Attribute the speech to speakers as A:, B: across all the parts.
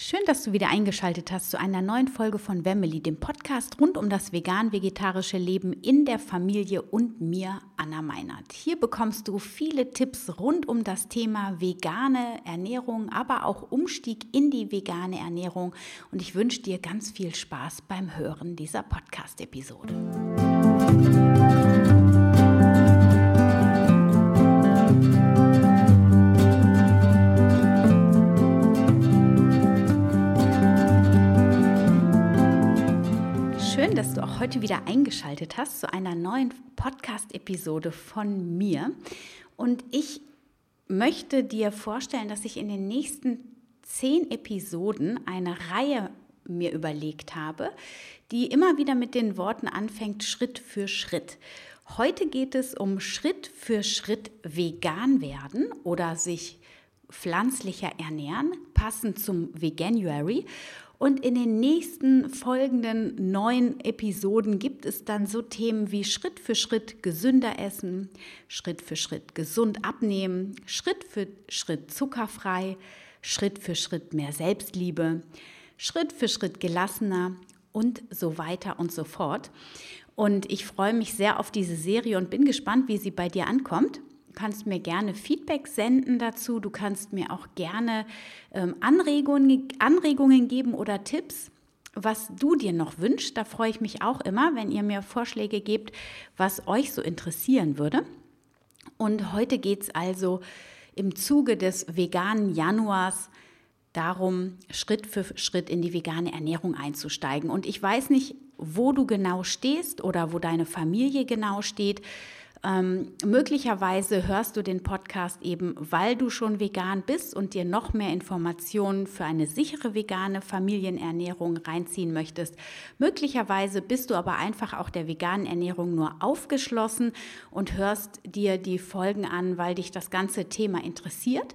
A: Schön, dass du wieder eingeschaltet hast zu einer neuen Folge von Wemmeli, dem Podcast rund um das vegan-vegetarische Leben in der Familie und mir, Anna Meinert. Hier bekommst du viele Tipps rund um das Thema vegane Ernährung, aber auch Umstieg in die vegane Ernährung. Und ich wünsche dir ganz viel Spaß beim Hören dieser Podcast-Episode. Heute wieder eingeschaltet hast zu einer neuen Podcast-Episode von mir. Und ich möchte dir vorstellen, dass ich in den nächsten zehn Episoden eine Reihe mir überlegt habe, die immer wieder mit den Worten anfängt, Schritt für Schritt. Heute geht es um Schritt für Schritt vegan werden oder sich pflanzlicher ernähren, passend zum Veganuary. Und in den nächsten folgenden neun Episoden gibt es dann so Themen wie Schritt für Schritt gesünder essen, Schritt für Schritt gesund abnehmen, Schritt für Schritt zuckerfrei, Schritt für Schritt mehr Selbstliebe, Schritt für Schritt gelassener und so weiter und so fort. Und ich freue mich sehr auf diese Serie und bin gespannt, wie sie bei dir ankommt kannst mir gerne Feedback senden dazu. Du kannst mir auch gerne ähm, Anregungen, Anregungen geben oder Tipps, was du dir noch wünschst. Da freue ich mich auch immer, wenn ihr mir Vorschläge gebt, was euch so interessieren würde. Und heute geht es also im Zuge des veganen Januars darum, Schritt für Schritt in die vegane Ernährung einzusteigen. Und ich weiß nicht, wo du genau stehst oder wo deine Familie genau steht. Ähm, möglicherweise hörst du den Podcast eben, weil du schon vegan bist und dir noch mehr Informationen für eine sichere vegane Familienernährung reinziehen möchtest. Möglicherweise bist du aber einfach auch der veganen Ernährung nur aufgeschlossen und hörst dir die Folgen an, weil dich das ganze Thema interessiert.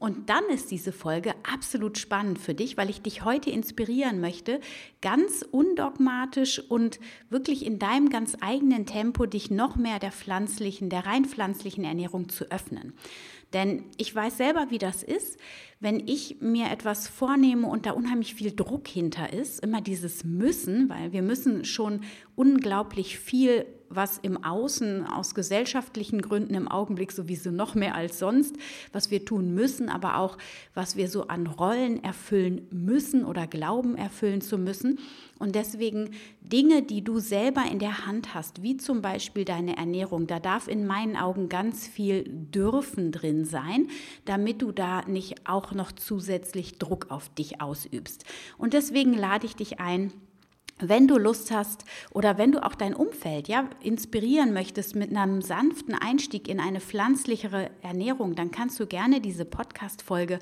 A: Und dann ist diese Folge absolut spannend für dich, weil ich dich heute inspirieren möchte, ganz undogmatisch und wirklich in deinem ganz eigenen Tempo dich noch mehr der pflanzlichen, der rein pflanzlichen Ernährung zu öffnen. Denn ich weiß selber, wie das ist, wenn ich mir etwas vornehme und da unheimlich viel Druck hinter ist, immer dieses Müssen, weil wir müssen schon unglaublich viel was im Außen aus gesellschaftlichen Gründen im Augenblick sowieso noch mehr als sonst, was wir tun müssen, aber auch was wir so an Rollen erfüllen müssen oder glauben erfüllen zu müssen. Und deswegen Dinge, die du selber in der Hand hast, wie zum Beispiel deine Ernährung, da darf in meinen Augen ganz viel dürfen drin sein, damit du da nicht auch noch zusätzlich Druck auf dich ausübst. Und deswegen lade ich dich ein, wenn du Lust hast oder wenn du auch dein Umfeld ja inspirieren möchtest mit einem sanften Einstieg in eine pflanzlichere Ernährung, dann kannst du gerne diese Podcast Folge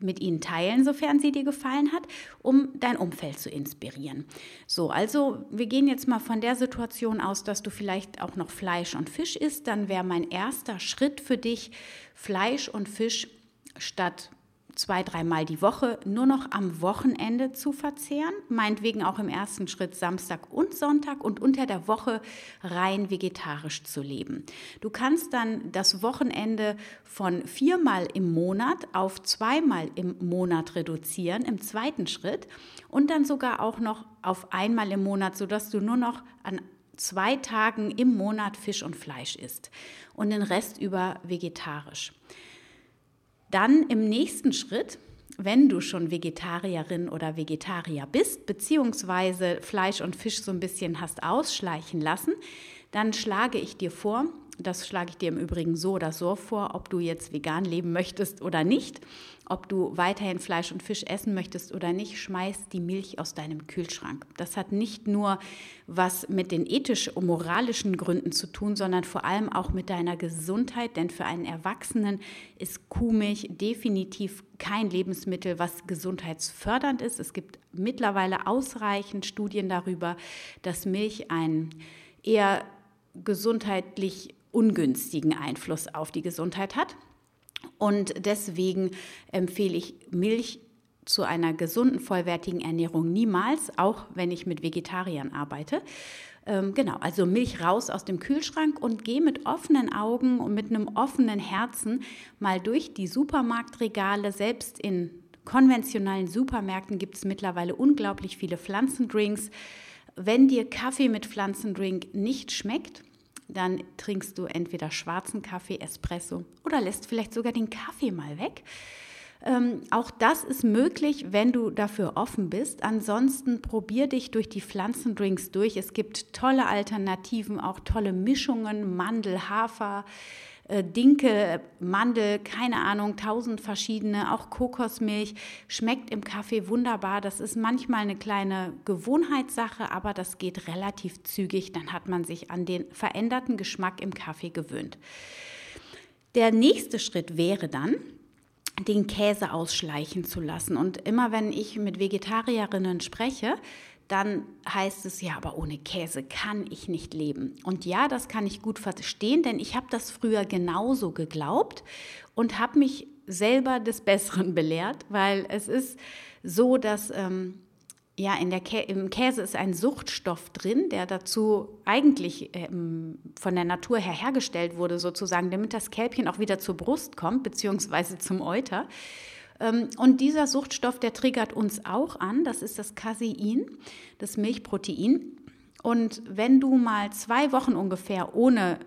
A: mit ihnen teilen, sofern sie dir gefallen hat, um dein Umfeld zu inspirieren. So, also wir gehen jetzt mal von der Situation aus, dass du vielleicht auch noch Fleisch und Fisch isst, dann wäre mein erster Schritt für dich Fleisch und Fisch statt zwei, dreimal die Woche nur noch am Wochenende zu verzehren, meinetwegen auch im ersten Schritt Samstag und Sonntag und unter der Woche rein vegetarisch zu leben. Du kannst dann das Wochenende von viermal im Monat auf zweimal im Monat reduzieren im zweiten Schritt und dann sogar auch noch auf einmal im Monat, sodass du nur noch an zwei Tagen im Monat Fisch und Fleisch isst und den Rest über vegetarisch. Dann im nächsten Schritt, wenn du schon Vegetarierin oder Vegetarier bist, beziehungsweise Fleisch und Fisch so ein bisschen hast ausschleichen lassen, dann schlage ich dir vor, das schlage ich dir im Übrigen so oder so vor, ob du jetzt vegan leben möchtest oder nicht, ob du weiterhin Fleisch und Fisch essen möchtest oder nicht, schmeiß die Milch aus deinem Kühlschrank. Das hat nicht nur was mit den ethisch und moralischen Gründen zu tun, sondern vor allem auch mit deiner Gesundheit, denn für einen Erwachsenen ist Kuhmilch definitiv kein Lebensmittel, was gesundheitsfördernd ist. Es gibt mittlerweile ausreichend Studien darüber, dass Milch einen eher gesundheitlich ungünstigen Einfluss auf die Gesundheit hat. Und deswegen empfehle ich Milch zu einer gesunden, vollwertigen Ernährung niemals, auch wenn ich mit Vegetariern arbeite. Ähm, genau, also Milch raus aus dem Kühlschrank und geh mit offenen Augen und mit einem offenen Herzen mal durch die Supermarktregale, selbst in konventionellen Supermärkten gibt es mittlerweile unglaublich viele Pflanzendrinks. Wenn dir Kaffee mit Pflanzendrink nicht schmeckt, dann trinkst du entweder schwarzen Kaffee, Espresso oder lässt vielleicht sogar den Kaffee mal weg. Ähm, auch das ist möglich, wenn du dafür offen bist. Ansonsten probier dich durch die Pflanzendrinks durch. Es gibt tolle Alternativen, auch tolle Mischungen, Mandel, Hafer, Dinkel, Mandel, keine Ahnung, tausend verschiedene, auch Kokosmilch, schmeckt im Kaffee wunderbar. Das ist manchmal eine kleine Gewohnheitssache, aber das geht relativ zügig. Dann hat man sich an den veränderten Geschmack im Kaffee gewöhnt. Der nächste Schritt wäre dann, den Käse ausschleichen zu lassen. Und immer wenn ich mit Vegetarierinnen spreche, dann heißt es ja, aber ohne Käse kann ich nicht leben. Und ja, das kann ich gut verstehen, denn ich habe das früher genauso geglaubt und habe mich selber des Besseren belehrt, weil es ist so, dass ähm, ja, in der Kä im Käse ist ein Suchtstoff drin, der dazu eigentlich ähm, von der Natur her hergestellt wurde, sozusagen, damit das Kälbchen auch wieder zur Brust kommt, beziehungsweise zum Euter. Ähm, und dieser Suchtstoff, der triggert uns auch an, das ist das Casein, das Milchprotein. Und wenn du mal zwei Wochen ungefähr ohne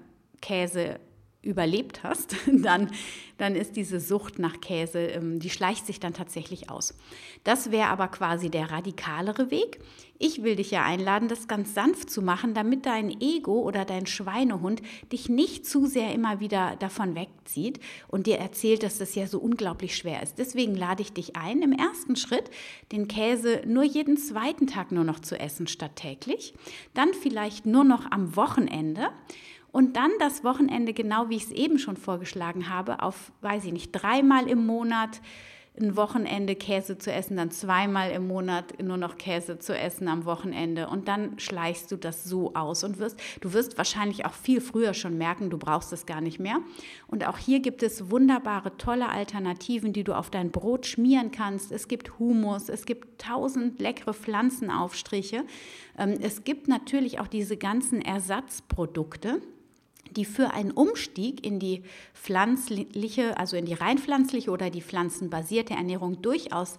A: Käse überlebt hast, dann, dann ist diese Sucht nach Käse, ähm, die schleicht sich dann tatsächlich aus. Das wäre aber quasi der radikalere Weg. Ich will dich ja einladen, das ganz sanft zu machen, damit dein Ego oder dein Schweinehund dich nicht zu sehr immer wieder davon wegzieht und dir erzählt, dass das ja so unglaublich schwer ist. Deswegen lade ich dich ein, im ersten Schritt den Käse nur jeden zweiten Tag nur noch zu essen statt täglich, dann vielleicht nur noch am Wochenende und dann das Wochenende, genau wie ich es eben schon vorgeschlagen habe, auf, weiß ich nicht, dreimal im Monat ein Wochenende Käse zu essen, dann zweimal im Monat nur noch Käse zu essen am Wochenende und dann schleichst du das so aus und wirst, du wirst wahrscheinlich auch viel früher schon merken, du brauchst es gar nicht mehr. Und auch hier gibt es wunderbare, tolle Alternativen, die du auf dein Brot schmieren kannst. Es gibt Humus, es gibt tausend leckere Pflanzenaufstriche. Ähm, es gibt natürlich auch diese ganzen Ersatzprodukte die für einen Umstieg in die pflanzliche, also in die rein pflanzliche oder die pflanzenbasierte Ernährung durchaus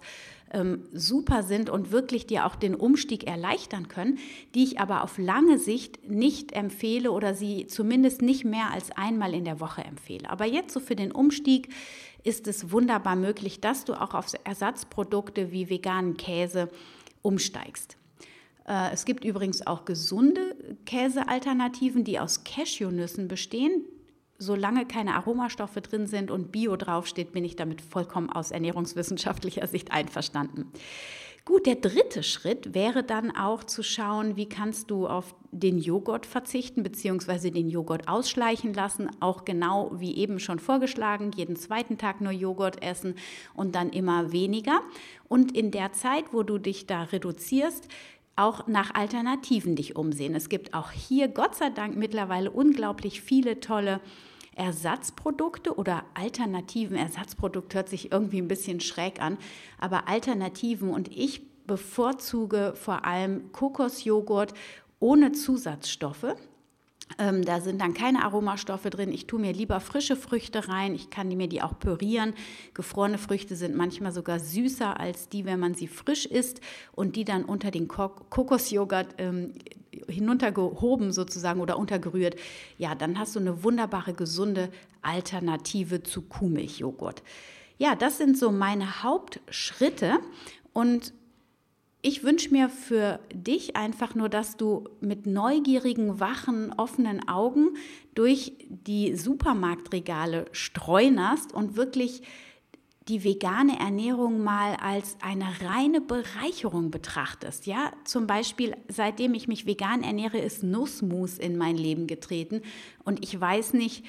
A: ähm, super sind und wirklich dir auch den Umstieg erleichtern können, die ich aber auf lange Sicht nicht empfehle oder sie zumindest nicht mehr als einmal in der Woche empfehle. Aber jetzt so für den Umstieg ist es wunderbar möglich, dass du auch auf Ersatzprodukte wie veganen Käse umsteigst. Äh, es gibt übrigens auch gesunde Käsealternativen, die aus Cashewnüssen bestehen. Solange keine Aromastoffe drin sind und Bio draufsteht, bin ich damit vollkommen aus ernährungswissenschaftlicher Sicht einverstanden. Gut, der dritte Schritt wäre dann auch zu schauen, wie kannst du auf den Joghurt verzichten bzw. den Joghurt ausschleichen lassen. Auch genau wie eben schon vorgeschlagen, jeden zweiten Tag nur Joghurt essen und dann immer weniger. Und in der Zeit, wo du dich da reduzierst, auch nach Alternativen dich umsehen. Es gibt auch hier, Gott sei Dank, mittlerweile unglaublich viele tolle Ersatzprodukte oder Alternativen. Ersatzprodukt hört sich irgendwie ein bisschen schräg an, aber Alternativen und ich bevorzuge vor allem Kokosjoghurt ohne Zusatzstoffe. Ähm, da sind dann keine Aromastoffe drin. Ich tue mir lieber frische Früchte rein. Ich kann mir die auch pürieren. Gefrorene Früchte sind manchmal sogar süßer als die, wenn man sie frisch isst und die dann unter den Kokosjoghurt ähm, hinuntergehoben sozusagen oder untergerührt. Ja, dann hast du eine wunderbare, gesunde Alternative zu Kuhmilchjoghurt. Ja, das sind so meine Hauptschritte. Und ich wünsche mir für dich einfach nur, dass du mit neugierigen, wachen, offenen Augen durch die Supermarktregale streunerst und wirklich die vegane Ernährung mal als eine reine Bereicherung betrachtest. Ja, zum Beispiel, seitdem ich mich vegan ernähre, ist Nussmus in mein Leben getreten und ich weiß nicht,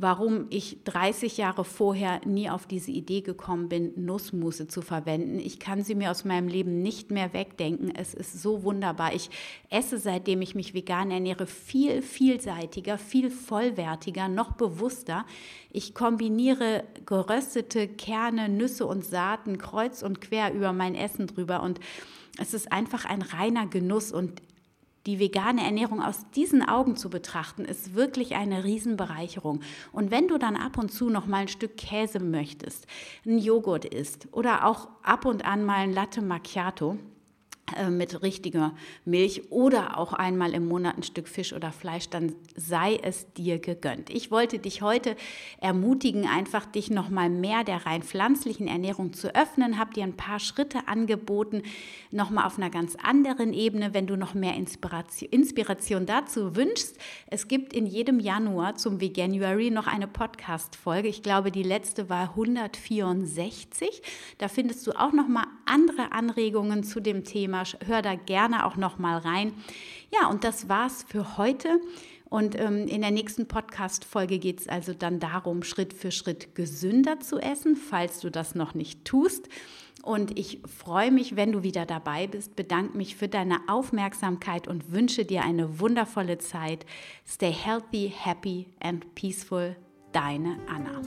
A: warum ich 30 Jahre vorher nie auf diese Idee gekommen bin, Nussmusse zu verwenden. Ich kann sie mir aus meinem Leben nicht mehr wegdenken. Es ist so wunderbar. Ich esse, seitdem ich mich vegan ernähre, viel vielseitiger, viel vollwertiger, noch bewusster. Ich kombiniere geröstete Kerne, Nüsse und Saaten kreuz und quer über mein Essen drüber und es ist einfach ein reiner Genuss und die vegane Ernährung aus diesen Augen zu betrachten, ist wirklich eine Riesenbereicherung. Und wenn du dann ab und zu noch mal ein Stück Käse möchtest, ein Joghurt isst oder auch ab und an mal ein Latte Macchiato, mit richtiger Milch oder auch einmal im Monat ein Stück Fisch oder Fleisch, dann sei es dir gegönnt. Ich wollte dich heute ermutigen, einfach dich noch mal mehr der rein pflanzlichen Ernährung zu öffnen, habe dir ein paar Schritte angeboten, noch mal auf einer ganz anderen Ebene, wenn du noch mehr Inspiration, Inspiration dazu wünschst. Es gibt in jedem Januar zum Veganuary noch eine Podcast Folge. Ich glaube, die letzte war 164. Da findest du auch noch mal andere Anregungen zu dem Thema Thema. Hör da gerne auch noch mal rein. Ja, und das war's für heute. Und ähm, in der nächsten Podcast-Folge geht es also dann darum, Schritt für Schritt gesünder zu essen, falls du das noch nicht tust. Und ich freue mich, wenn du wieder dabei bist, bedanke mich für deine Aufmerksamkeit und wünsche dir eine wundervolle Zeit. Stay healthy, happy and peaceful. Deine Anna.